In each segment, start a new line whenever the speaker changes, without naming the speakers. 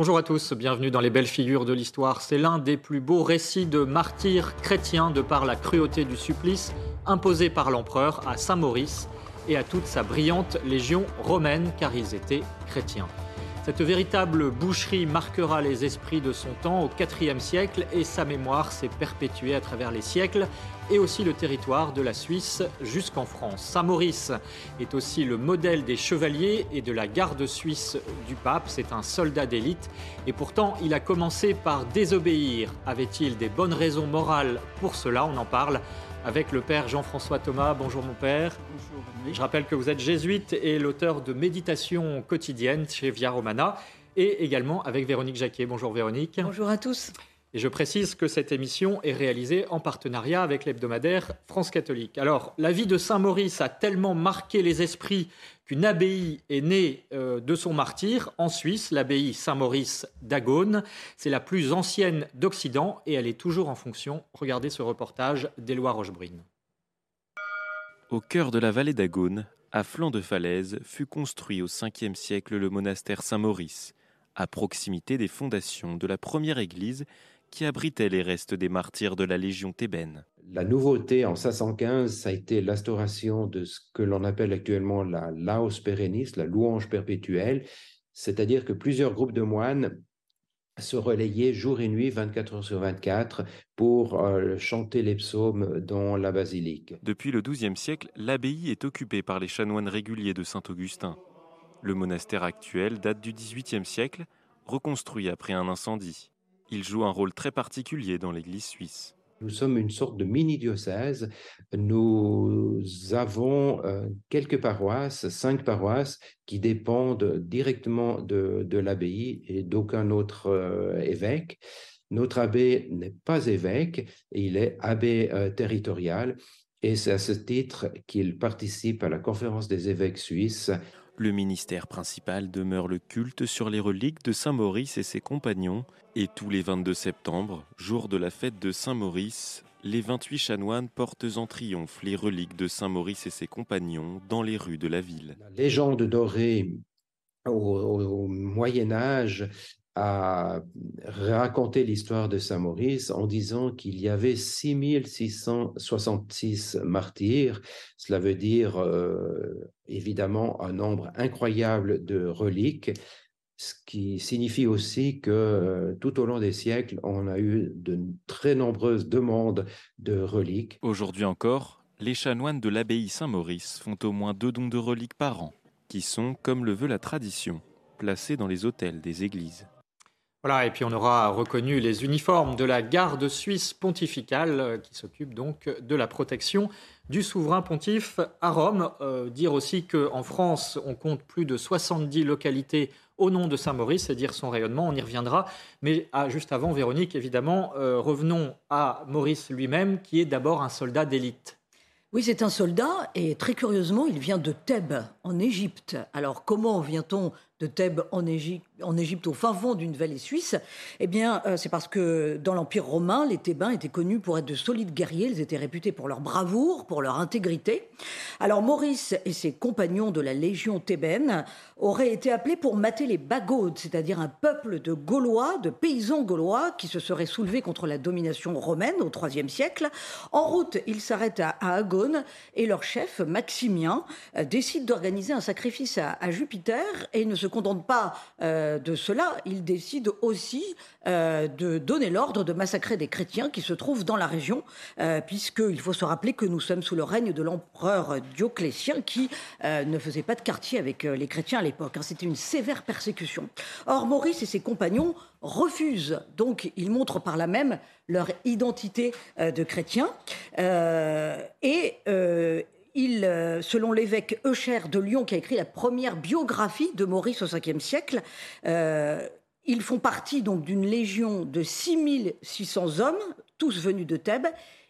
Bonjour à tous, bienvenue dans les belles figures de l'histoire. C'est l'un des plus beaux récits de martyrs chrétiens de par la cruauté du supplice imposé par l'empereur à Saint-Maurice et à toute sa brillante légion romaine car ils étaient chrétiens. Cette véritable boucherie marquera les esprits de son temps au IVe siècle et sa mémoire s'est perpétuée à travers les siècles et aussi le territoire de la Suisse jusqu'en France. Saint-Maurice est aussi le modèle des chevaliers et de la garde suisse du pape. C'est un soldat d'élite et pourtant il a commencé par désobéir. Avait-il des bonnes raisons morales pour cela? On en parle avec le père Jean-François Thomas. Bonjour mon père. Bonjour. Je rappelle que vous êtes jésuite et l'auteur de Méditation quotidienne chez Via Romana et également avec Véronique Jacquet. Bonjour Véronique.
Bonjour à tous.
Et je précise que cette émission est réalisée en partenariat avec l'hebdomadaire France catholique. Alors, la vie de Saint Maurice a tellement marqué les esprits qu'une abbaye est née euh, de son martyr en Suisse, l'abbaye Saint-Maurice d'Agone. C'est la plus ancienne d'Occident et elle est toujours en fonction. Regardez ce reportage d'Éloi Rochebrune.
Au cœur de la vallée d'Agone, à flanc de falaise, fut construit au 5e siècle le monastère Saint-Maurice, à proximité des fondations de la première église qui abritait les restes des martyrs de la Légion thébaine.
La nouveauté en 515, ça a été l'instauration de ce que l'on appelle actuellement la laos perennis, la louange perpétuelle, c'est-à-dire que plusieurs groupes de moines se relayaient jour et nuit, 24 heures sur 24, pour euh, chanter les psaumes dans la basilique.
Depuis le XIIe siècle, l'abbaye est occupée par les chanoines réguliers de Saint-Augustin. Le monastère actuel date du XVIIIe siècle, reconstruit après un incendie. Il joue un rôle très particulier dans l'Église suisse.
Nous sommes une sorte de mini-diocèse. Nous avons euh, quelques paroisses, cinq paroisses, qui dépendent directement de, l'abbaye et d'aucun autre euh, évêque. Notre abbé n'est pas évêque, il est abbé euh, territorial. Et c'est à ce titre qu'il participe à la conférence des évêques suisses.
Le ministère principal demeure le culte sur les reliques de Saint Maurice et ses compagnons, et tous les 22 septembre, jour de la fête de Saint Maurice, les 28 chanoines portent en triomphe les reliques de Saint Maurice et ses compagnons dans les rues de la ville.
La légende dorée au Moyen Âge a raconté l'histoire de Saint-Maurice en disant qu'il y avait 6666 martyrs. Cela veut dire euh, évidemment un nombre incroyable de reliques, ce qui signifie aussi que euh, tout au long des siècles, on a eu de très nombreuses demandes de reliques.
Aujourd'hui encore, les chanoines de l'abbaye Saint-Maurice font au moins deux dons de reliques par an, qui sont, comme le veut la tradition, placés dans les autels des églises.
Voilà, et puis on aura reconnu les uniformes de la garde suisse pontificale euh, qui s'occupe donc de la protection du souverain pontife à Rome. Euh, dire aussi qu'en France, on compte plus de 70 localités au nom de Saint-Maurice, c'est dire son rayonnement, on y reviendra. Mais ah, juste avant, Véronique, évidemment, euh, revenons à Maurice lui-même, qui est d'abord un soldat d'élite.
Oui, c'est un soldat et très curieusement, il vient de Thèbes, en Égypte. Alors comment vient-on de Thèbes en Égypte, au fin fond d'une vallée suisse, eh bien, euh, c'est parce que dans l'Empire romain, les Thébains étaient connus pour être de solides guerriers. Ils étaient réputés pour leur bravoure, pour leur intégrité. Alors, Maurice et ses compagnons de la Légion thébaine auraient été appelés pour mater les Bagaudes, c'est-à-dire un peuple de Gaulois, de paysans gaulois qui se seraient soulevés contre la domination romaine au IIIe siècle. En route, ils s'arrêtent à, Agone et leur chef, Maximien, euh, décide d'organiser un sacrifice à, à Jupiter et ne se contente pas euh, de cela, il décide aussi euh, de donner l'ordre de massacrer des chrétiens qui se trouvent dans la région, euh, puisqu'il faut se rappeler que nous sommes sous le règne de l'empereur Dioclétien qui ne faisait pas de quartier avec les chrétiens à l'époque. Hein. C'était une sévère persécution. Or, Maurice et ses compagnons refusent, donc ils montrent par là même leur identité de chrétiens, et il, selon l'évêque Eucher de Lyon, qui a écrit la première biographie de Maurice au 5e siècle, ils font partie donc d'une légion de 6600 hommes, tous venus de Thèbes,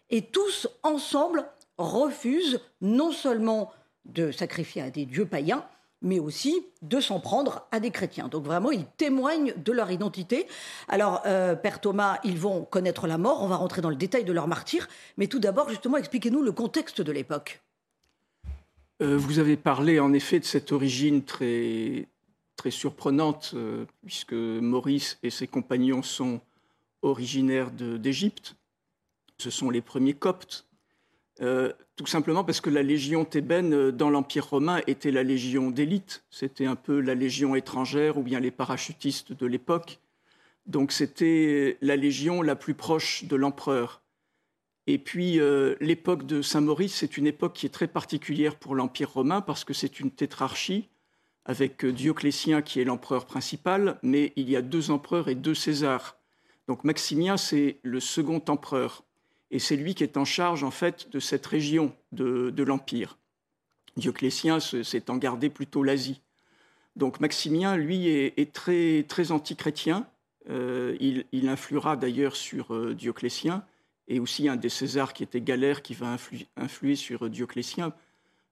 et tous ensemble refusent non seulement de sacrifier à des dieux païens, mais aussi de s'en prendre à des chrétiens. Donc vraiment, ils témoignent de leur identité. Alors, euh, Père Thomas, ils vont connaître la mort, on va rentrer dans le détail de leur martyr, mais tout d'abord, justement, expliquez-nous le contexte de l'époque.
Euh, vous avez parlé en effet de cette origine très, surprenante, euh, puisque Maurice et ses compagnons sont originaires d'Égypte. Ce sont les premiers coptes euh, tout simplement parce que la légion thébaine dans l'Empire romain était la légion d'élite. C'était un peu la légion étrangère ou bien les parachutistes de l'époque. Donc c'était la légion la plus proche de l'empereur. Et puis euh, l'époque de Saint-Maurice, c'est une époque qui est très particulière pour l'Empire romain parce que c'est une tétrarchie avec Dioclétien qui est l'empereur principal, mais il y a deux empereurs et deux Césars. Donc Maximien, c'est le second empereur et c'est lui qui est en charge en fait de cette région de, l'Empire. Dioclétien s'est en gardé plutôt l'Asie. Donc Maximien, lui, est, très, très anti-chrétien. Euh, il, influera d'ailleurs sur euh, Dioclétien, et aussi un des Césars qui était Galère qui va influer sur Dioclétien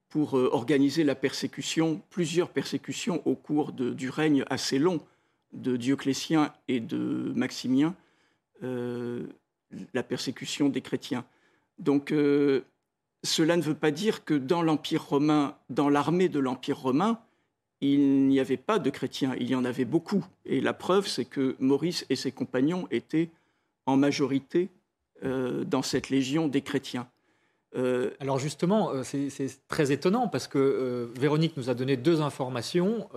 pour euh, organiser la persécution, plusieurs persécutions au cours du règne assez long de Dioclétien et de Maximien la persécution des chrétiens. Donc euh, cela ne veut pas dire que dans l'Empire romain, dans l'armée de l'Empire romain, il n'y avait pas de chrétiens, il y en avait beaucoup. Et la preuve, c'est que Maurice et ses compagnons étaient en majorité euh, dans cette légion des chrétiens.
Euh, Alors justement, c'est très étonnant parce que Véronique nous a donné deux informations.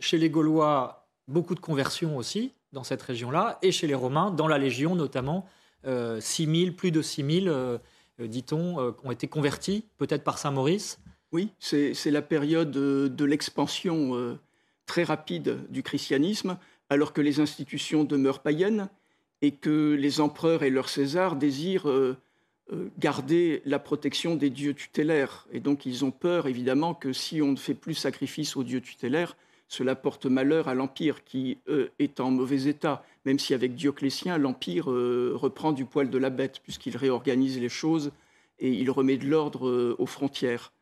chez les Gaulois, beaucoup de conversions aussi dans cette région-là, et chez les Romains, dans la Légion notamment, 6 euh, plus de 6 000, euh, euh, dit-on, ont été convertis, peut-être par Saint Maurice.
Oui, c'est la période de l'expansion très rapide du christianisme, alors que les institutions demeurent païennes et que les empereurs et leurs Césars désirent garder la protection des dieux tutélaires. Et donc ils ont peur, évidemment, que si on ne fait plus sacrifice aux dieux tutélaires, cela porte malheur à l'Empire qui est en mauvais état même si avec Dioclétien, l'Empire euh, reprend du poil de la bête, puisqu'il réorganise les choses et il remet de l'ordre euh, aux frontières.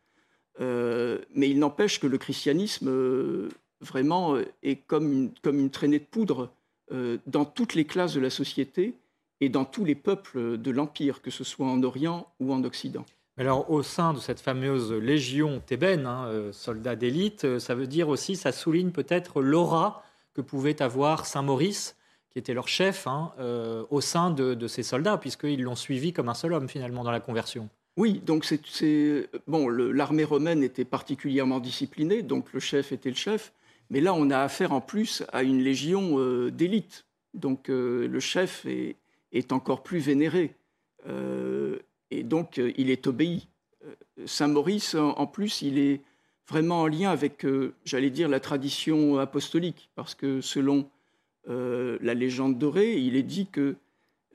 Euh, mais il n'empêche que le christianisme, vraiment, est comme une, comme une traînée de poudre dans toutes les classes de la société et dans tous les peuples de l'Empire, que ce soit en Orient ou en Occident.
Alors, au sein de cette fameuse légion thébaine, hein, soldats d'élite, ça veut dire aussi, ça souligne peut-être l'aura que pouvait avoir Saint Maurice qui était leur chef, hein, euh, au sein de, ces soldats, puisqu'ils l'ont suivi comme un seul homme finalement dans la conversion.
Oui, donc c'est bon. L'armée romaine était particulièrement disciplinée, donc le chef était le chef. Mais là, on a affaire en plus à une légion euh, d'élite, donc euh, le chef est, encore plus vénéré. Et donc il est obéi. Saint Maurice, en plus, il est vraiment en lien avec, j'allais dire, la tradition apostolique, parce que selon euh, la légende dorée, il est dit qu'il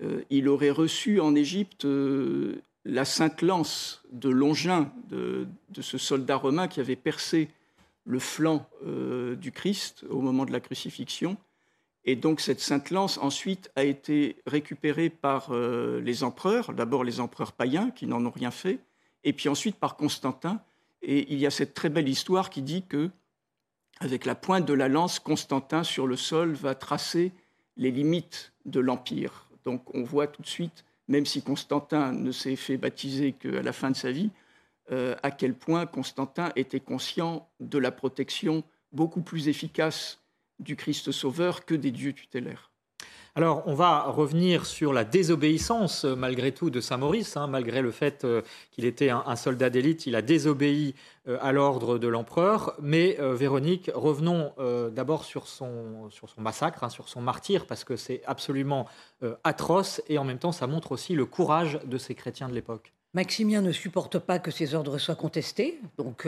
euh, aurait reçu en Égypte euh, la sainte lance de Longin, de, ce soldat romain qui avait percé le flanc du Christ au moment de la crucifixion. Et donc cette sainte lance ensuite a été récupérée par les empereurs, d'abord les empereurs païens qui n'en ont rien fait, et puis ensuite par Constantin. Et il y a cette très belle histoire qui dit que avec la pointe de la lance, Constantin sur le sol va tracer les limites de l'Empire. Donc on voit tout de suite, même si Constantin ne s'est fait baptiser qu'à la fin de sa vie, euh, à quel point Constantin était conscient de la protection beaucoup plus efficace du Christ Sauveur que des dieux tutélaires.
Alors, on va revenir sur la désobéissance, euh, malgré tout, de Saint-Maurice. Hein, malgré le fait euh, qu'il était un, soldat d'élite, il a désobéi à l'ordre de l'empereur. Mais Véronique, revenons d'abord sur son, sur son massacre, hein, sur son martyr, parce que c'est absolument atroce et en même temps, ça montre aussi le courage de ces chrétiens de l'époque.
Maximien ne supporte pas que ses ordres soient contestés, donc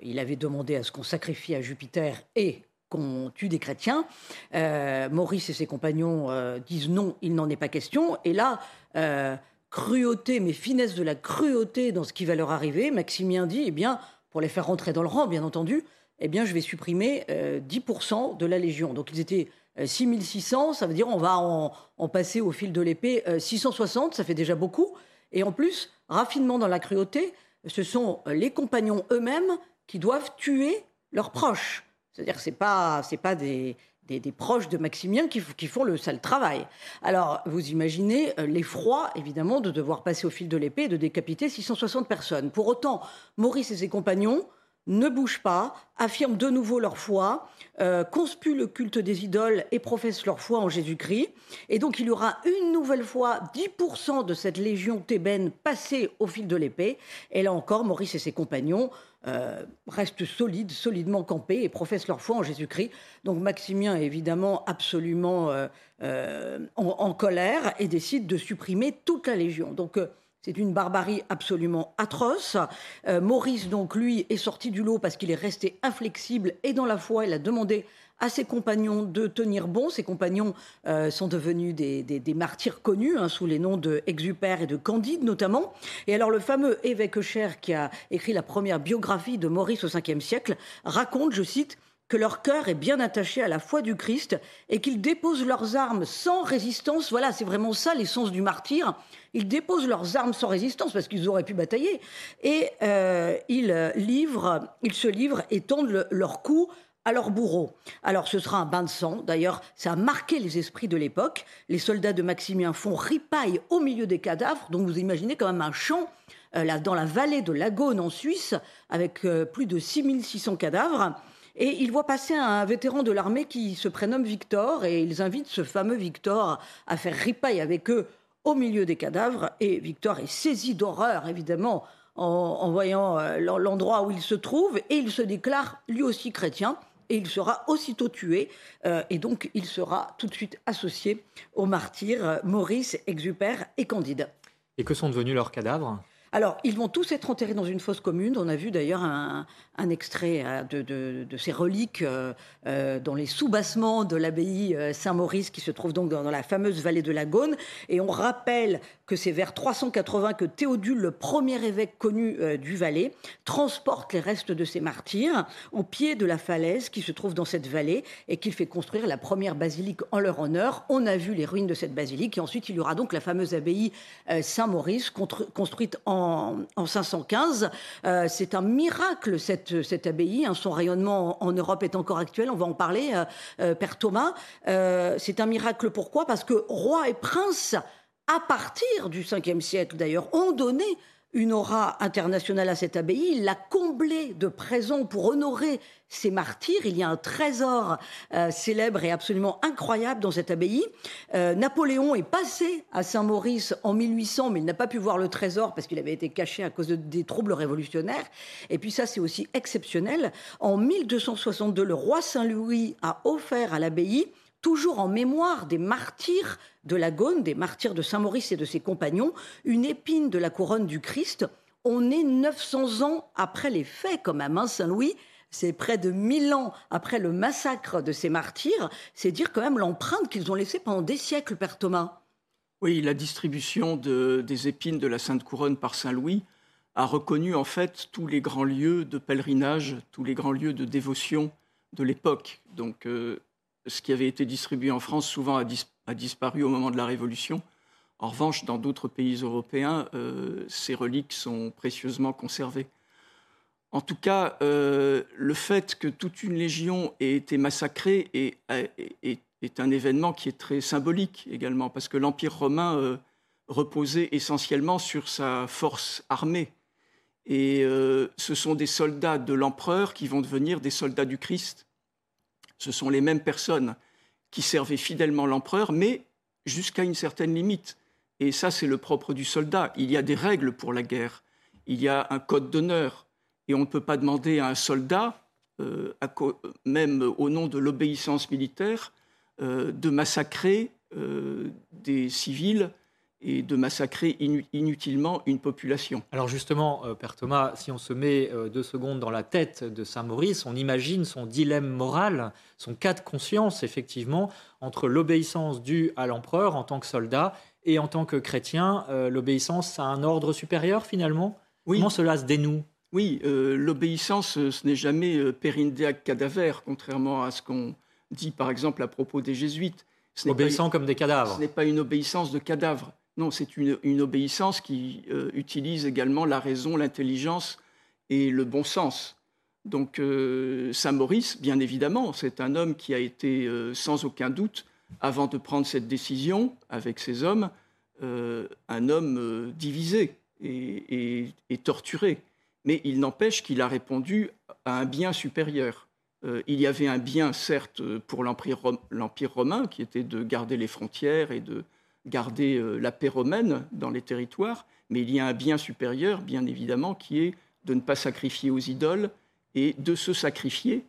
il avait demandé à ce qu'on sacrifie à Jupiter et qu'on tue des chrétiens. Euh, Maurice et ses compagnons euh, disent non, il n'en est pas question. Et là, euh, cruauté, mais finesse de la cruauté dans ce qui va leur arriver, Maximien dit, eh bien, pour les faire rentrer dans le rang, bien entendu, eh bien, je vais supprimer 10% de la Légion. Donc, ils étaient 6600, ça veut dire on va en passer au fil de l'épée 660, ça fait déjà beaucoup. Et en plus, raffinement dans la cruauté, ce sont les compagnons eux-mêmes qui doivent tuer leurs proches. C'est-à-dire que ce n'est pas, pas des, des, proches de Maximien qui, qui, font le sale travail. Alors, vous imaginez euh, l'effroi, évidemment, de devoir passer au fil de l'épée et de décapiter 660 personnes. Pour autant, Maurice et ses compagnons ne bougent pas, affirment de nouveau leur foi, euh, conspuent le culte des idoles et professent leur foi en Jésus-Christ. Et donc il y aura une nouvelle fois 10% de cette légion thébaine passée au fil de l'épée. Et là encore, Maurice et ses compagnons euh, restent solides, solidement campés et professent leur foi en Jésus-Christ. Donc Maximien est évidemment absolument euh, en, en, colère et décide de supprimer toute la légion. Donc c'est une barbarie absolument atroce. Euh, Maurice, donc, lui, est sorti du lot parce qu'il est resté inflexible et dans la foi. Il a demandé à ses compagnons de tenir bon. Ses compagnons euh, sont devenus des, martyrs connus hein, sous les noms de Exupère et de Candide notamment. Et alors le fameux évêque Cher qui a écrit la première biographie de Maurice au 5 siècle raconte, je cite, que leur cœur est bien attaché à la foi du Christ et qu'ils déposent leurs armes sans résistance. Voilà, c'est vraiment ça l'essence du martyr. Ils déposent leurs armes sans résistance parce qu'ils auraient pu batailler et euh, ils livrent, ils se livrent et tendent leur cou à leur bourreau. Alors ce sera un bain de sang. D'ailleurs, ça a marqué les esprits de l'époque. Les soldats de Maximien font ripaille au milieu des cadavres. Donc vous imaginez quand même un champ euh, dans la vallée de Lagone en Suisse avec euh, plus de 6600 cadavres. Et il voit passer un vétéran de l'armée qui se prénomme Victor et ils invitent ce fameux Victor à faire ripaille avec eux au milieu des cadavres. Et Victor est saisi d'horreur, évidemment, en, voyant euh, l'endroit où il se trouve et il se déclare lui aussi chrétien. Et il sera aussitôt tué, euh, et donc il sera tout de suite associé aux martyrs euh, Maurice, Exupère et Candide.
Et que sont devenus leurs cadavres?
Alors, ils vont tous être enterrés dans une fosse commune. On a vu d'ailleurs un, extrait euh, de, ces reliques euh, euh, dans les soubassements de l'abbaye Saint-Maurice qui se trouve donc dans, la fameuse vallée de la Gaune. Et on rappelle que c'est vers 380 que Théodule, le premier évêque connu du Valais, transporte les restes de ces martyrs au pied de la falaise qui se trouve dans cette vallée et qu'il fait construire la première basilique en leur honneur. On a vu les ruines de cette basilique et ensuite il y aura donc la fameuse abbaye Saint-Maurice construite en en, 515. Euh, c'est un miracle, cette, cette abbaye. Hein. son rayonnement en, Europe est encore actuel. On va en parler, euh, euh, Père Thomas. c'est un miracle pourquoi? Parce que roi et prince, à partir du 5e siècle d'ailleurs, ont donné une aura internationale à cette abbaye. Il l'a comblée de présents pour honorer ses martyrs. Il y a un trésor euh, célèbre et absolument incroyable dans cette abbaye. Euh, Napoléon est passé à Saint-Maurice en 1800, mais il n'a pas pu voir le trésor parce qu'il avait été caché à cause des troubles révolutionnaires. Et puis ça, c'est aussi exceptionnel. En 1262, le roi Saint-Louis a offert à l'abbaye toujours en mémoire des martyrs de la Gaune, des martyrs de Saint-Maurice et de ses compagnons, une épine de la couronne du Christ. On est 900 ans après les faits, quand même, hein, Saint-Louis. C'est près de 1000 ans après le massacre de ces martyrs. C'est dire quand même l'empreinte qu'ils ont laissée pendant des siècles, Père Thomas.
Oui, la distribution des épines de la Sainte Couronne par Saint-Louis a reconnu en fait tous les grands lieux de pèlerinage, tous les grands lieux de dévotion de l'époque. Donc euh, ce qui avait été distribué en France souvent a, disparu au moment de la Révolution. En revanche, dans d'autres pays européens, euh, ces reliques sont précieusement conservées. En tout cas, euh, le fait que toute une légion ait été massacrée est, un événement qui est très symbolique également, parce que l'Empire romain euh, reposait essentiellement sur sa force armée. Et ce sont des soldats de l'empereur qui vont devenir des soldats du Christ ce sont les mêmes personnes qui servaient fidèlement l'empereur, mais jusqu'à une certaine limite. Et ça, c'est le propre du soldat. Il y a des règles pour la guerre. Il y a un code d'honneur. Et on ne peut pas demander à un soldat, euh, même au nom de l'obéissance militaire, euh, de massacrer euh, des civils et de massacrer inutilement une population.
Alors justement, euh, Père Thomas, si on se met euh, deux secondes dans la tête de Saint Maurice, on imagine son dilemme moral, son cas de conscience, effectivement, entre l'obéissance due à l'empereur en tant que soldat et en tant que chrétien, euh, l'obéissance à un ordre supérieur finalement? Oui. Comment cela se dénoue?
Oui, l'obéissance, ce n'est jamais périndeac cadaver, contrairement à ce qu'on dit par exemple à propos des jésuites.
Obéissant comme des cadavres.
Ce n'est pas une obéissance de cadavre. Non, c'est une, obéissance qui euh, utilise également la raison, l'intelligence et le bon sens. Donc euh, Saint Maurice, bien évidemment, c'est un homme qui a été euh, sans aucun doute, avant de prendre cette décision avec ses hommes, un homme divisé et, torturé. Mais il n'empêche qu'il a répondu à un bien supérieur. il y avait un bien, certes, pour l'Empire romain, qui était de garder les frontières et de garder euh, la paix romaine dans les territoires, mais il y a un bien supérieur, bien évidemment, qui est de ne pas sacrifier aux idoles et de se sacrifier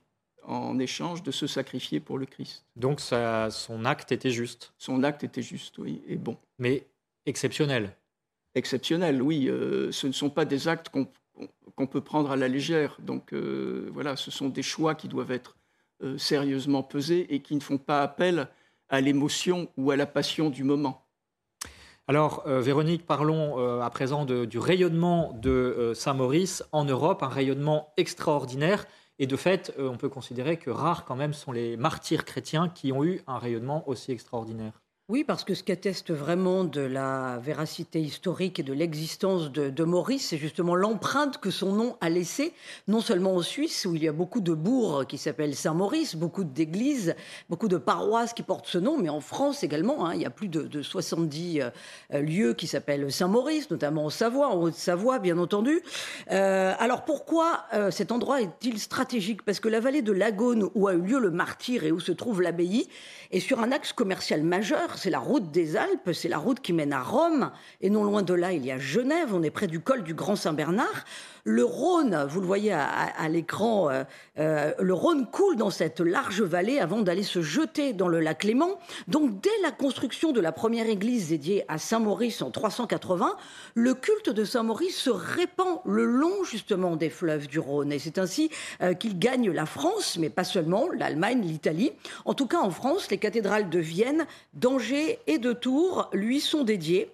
en échange de se sacrifier pour le Christ.
Donc son acte était juste.
Son acte était juste, oui, et bon.
Mais exceptionnel.
Exceptionnel, oui. Euh, ce ne sont pas des actes qu'on peut prendre à la légère. Donc euh, voilà, ce sont des choix qui doivent être sérieusement pesés et qui ne font pas appel à l'émotion ou à la passion du moment.
Alors, euh, Véronique, parlons euh, à présent du rayonnement de euh, Saint-Maurice en Europe, un rayonnement extraordinaire. Et de fait, on peut considérer que rares quand même sont les martyrs chrétiens qui ont eu un rayonnement aussi extraordinaire.
Oui, parce que ce qui atteste vraiment de la véracité historique et de l'existence de, Maurice, c'est justement l'empreinte que son nom a laissée, non seulement en Suisse, où il y a beaucoup de bourgs qui s'appellent Saint-Maurice, beaucoup d'églises, beaucoup de paroisses qui portent ce nom, mais en France également, hein, il y a plus de, 70 euh, lieux qui s'appellent Saint-Maurice, notamment en Savoie, en Haute-Savoie, bien entendu. Euh, alors pourquoi euh, cet endroit est-il stratégique? Parce que la vallée de Lagone, où a eu lieu le martyr et où se trouve l'abbaye, est sur un axe commercial majeur c'est la route des Alpes, c'est la route qui mène à Rome, et non loin de là, il y a Genève, on est près du col du Grand Saint-Bernard. Le Rhône, vous le voyez à, l'écran, euh, euh, le Rhône coule dans cette large vallée avant d'aller se jeter dans le lac Léman. Donc dès la construction de la première église dédiée à Saint-Maurice en 380, le culte de Saint-Maurice se répand le long justement des fleuves du Rhône. Et c'est ainsi euh, qu'il gagne la France, mais pas seulement, l'Allemagne, l'Italie. En tout cas en France, les cathédrales de Vienne, d'Angers et de Tours lui sont dédiées.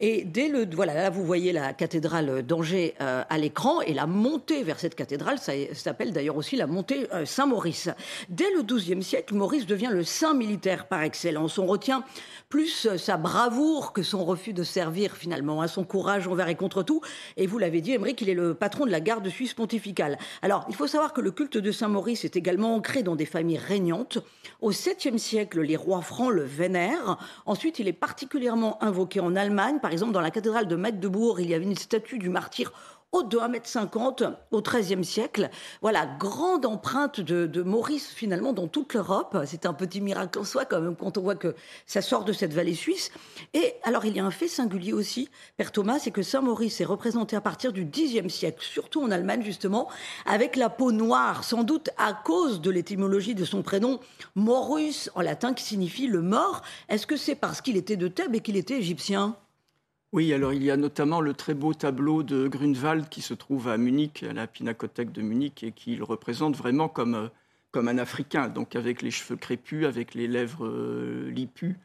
Et dès le... Voilà, là vous voyez la cathédrale d'Angers à l'écran et la montée vers cette cathédrale, ça s'appelle d'ailleurs aussi la montée euh, Saint-Maurice. Dès le XIIe siècle, Maurice devient le saint militaire par excellence. On retient plus euh, sa bravoure que son refus de servir finalement, hein, son courage envers et contre tout. Et vous l'avez dit, Émeric, il est le patron de la garde suisse pontificale. Alors, il faut savoir que le culte de Saint-Maurice est également ancré dans des familles régnantes. Au 7e siècle, les rois francs le vénèrent. Ensuite, il est particulièrement invoqué en Allemagne. Par exemple, dans la cathédrale de Magdebourg, il y avait une statue du martyr haute de 1m50 au XIIIe siècle. Voilà, grande empreinte de, Maurice finalement dans toute l'Europe. C'est un petit miracle en soi quand même quand on voit que ça sort de cette vallée suisse. Et alors il y a un fait singulier aussi, Père Thomas, c'est que Saint-Maurice est représenté à partir du Xe siècle, surtout en Allemagne justement, avec la peau noire, sans doute à cause de l'étymologie de son prénom Maurus en latin qui signifie le mort. Est-ce que c'est parce qu'il était de Thèbes et qu'il était égyptien?
Oui, alors il y a notamment le très beau tableau de Grunewald qui se trouve à Munich, à la Pinacothèque de Munich, et qui le représente vraiment comme, euh, comme un Africain, donc avec les cheveux crépus, avec les lèvres euh, lipues.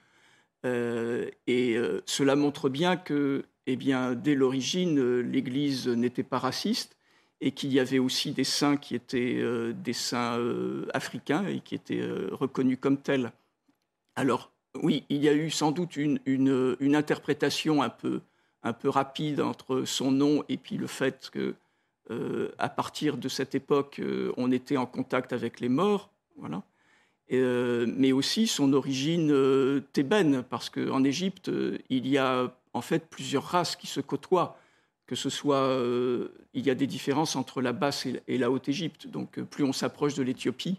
Euh, et cela montre bien que, eh bien, dès l'origine, l'Église n'était pas raciste et qu'il y avait aussi des saints qui étaient des saints africains et qui étaient reconnus comme tels. Alors, oui, il y a eu sans doute une, interprétation un peu, rapide entre son nom et puis le fait que, euh, à partir de cette époque, euh, on était en contact avec les morts, voilà. Euh, mais aussi son origine thébaine, parce qu'en Égypte, il y a en fait plusieurs races qui se côtoient, que ce soit, il y a des différences entre la basse et la haute Égypte. Donc, plus on s'approche de l'Éthiopie,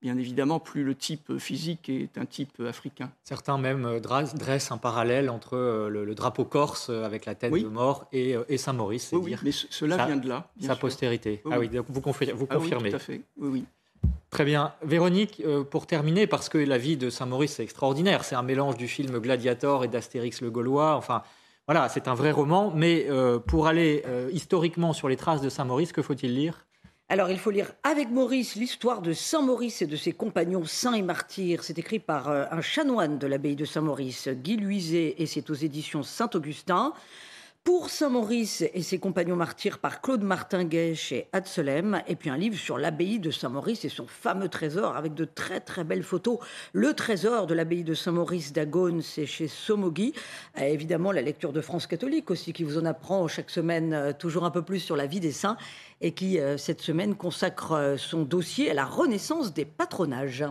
bien évidemment, plus le type physique est un type africain.
Certains même euh, dressent un parallèle entre euh, le, drapeau corse euh, avec la tête de mort et, Saint-Maurice.
Oui, mais cela vient de là.
sa postérité. ah oui, vous, confirmez. Vous confirmez.
Ah tout à fait. Oui.
Très bien. Véronique, pour terminer, parce que la vie de Saint-Maurice est extraordinaire, c'est un mélange du film Gladiator et d'Astérix le Gaulois. Enfin, Voilà, c'est un vrai roman, mais pour aller historiquement sur les traces de Saint-Maurice, que faut-il lire?
Alors, il faut lire avec Maurice l'histoire de Saint Maurice et de ses compagnons saints et martyrs. C'est écrit par euh, un chanoine de l'abbaye de Saint-Maurice, Guy Luizet, et c'est aux éditions Saint-Augustin. Pour Saint-Maurice et ses compagnons martyrs par Claude Martinguet chez Adselem, et puis un livre sur l'abbaye de Saint-Maurice et son fameux trésor avec de très très belles photos. Le trésor de l'abbaye de Saint-Maurice d'Agone, c'est chez Somogui. Euh, évidemment, la lecture de France catholique aussi, qui vous en apprend chaque semaine euh, toujours un peu plus sur la vie des saints et qui, euh, cette semaine, consacre son dossier à la renaissance des patronages.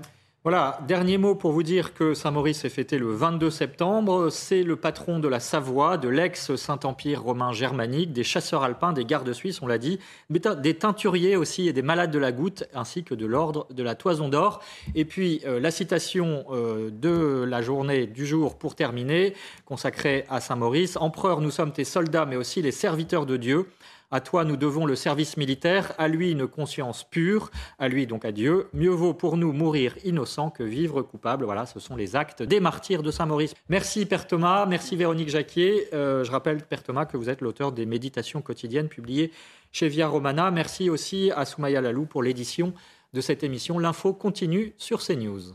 Voilà, dernier mot pour vous dire que Saint-Maurice est fêté le 22 septembre. C'est le patron de la Savoie, de l'ex-Saint-Empire romain germanique, des chasseurs alpins, des gardes suisses, on l'a dit, des teinturiers aussi et des malades de la goutte, ainsi que de l'ordre de la toison d'or. Et puis euh, la citation euh, de la journée du jour pour terminer, consacrée à Saint-Maurice. Empereur, nous sommes tes soldats, mais aussi les serviteurs de Dieu. À toi, nous devons le service militaire, à lui une conscience pure, à lui donc à Dieu. Mieux vaut pour nous mourir innocent que vivre coupable. Voilà, ce sont les actes des martyrs de Saint-Maurice. Merci Père Thomas, merci Véronique Jacquier. Euh, je rappelle Père Thomas que vous êtes l'auteur des Méditations quotidiennes publiées chez Via Romana. Merci aussi à Soumaya Lalou pour l'édition de cette émission. L'info continue sur CNews.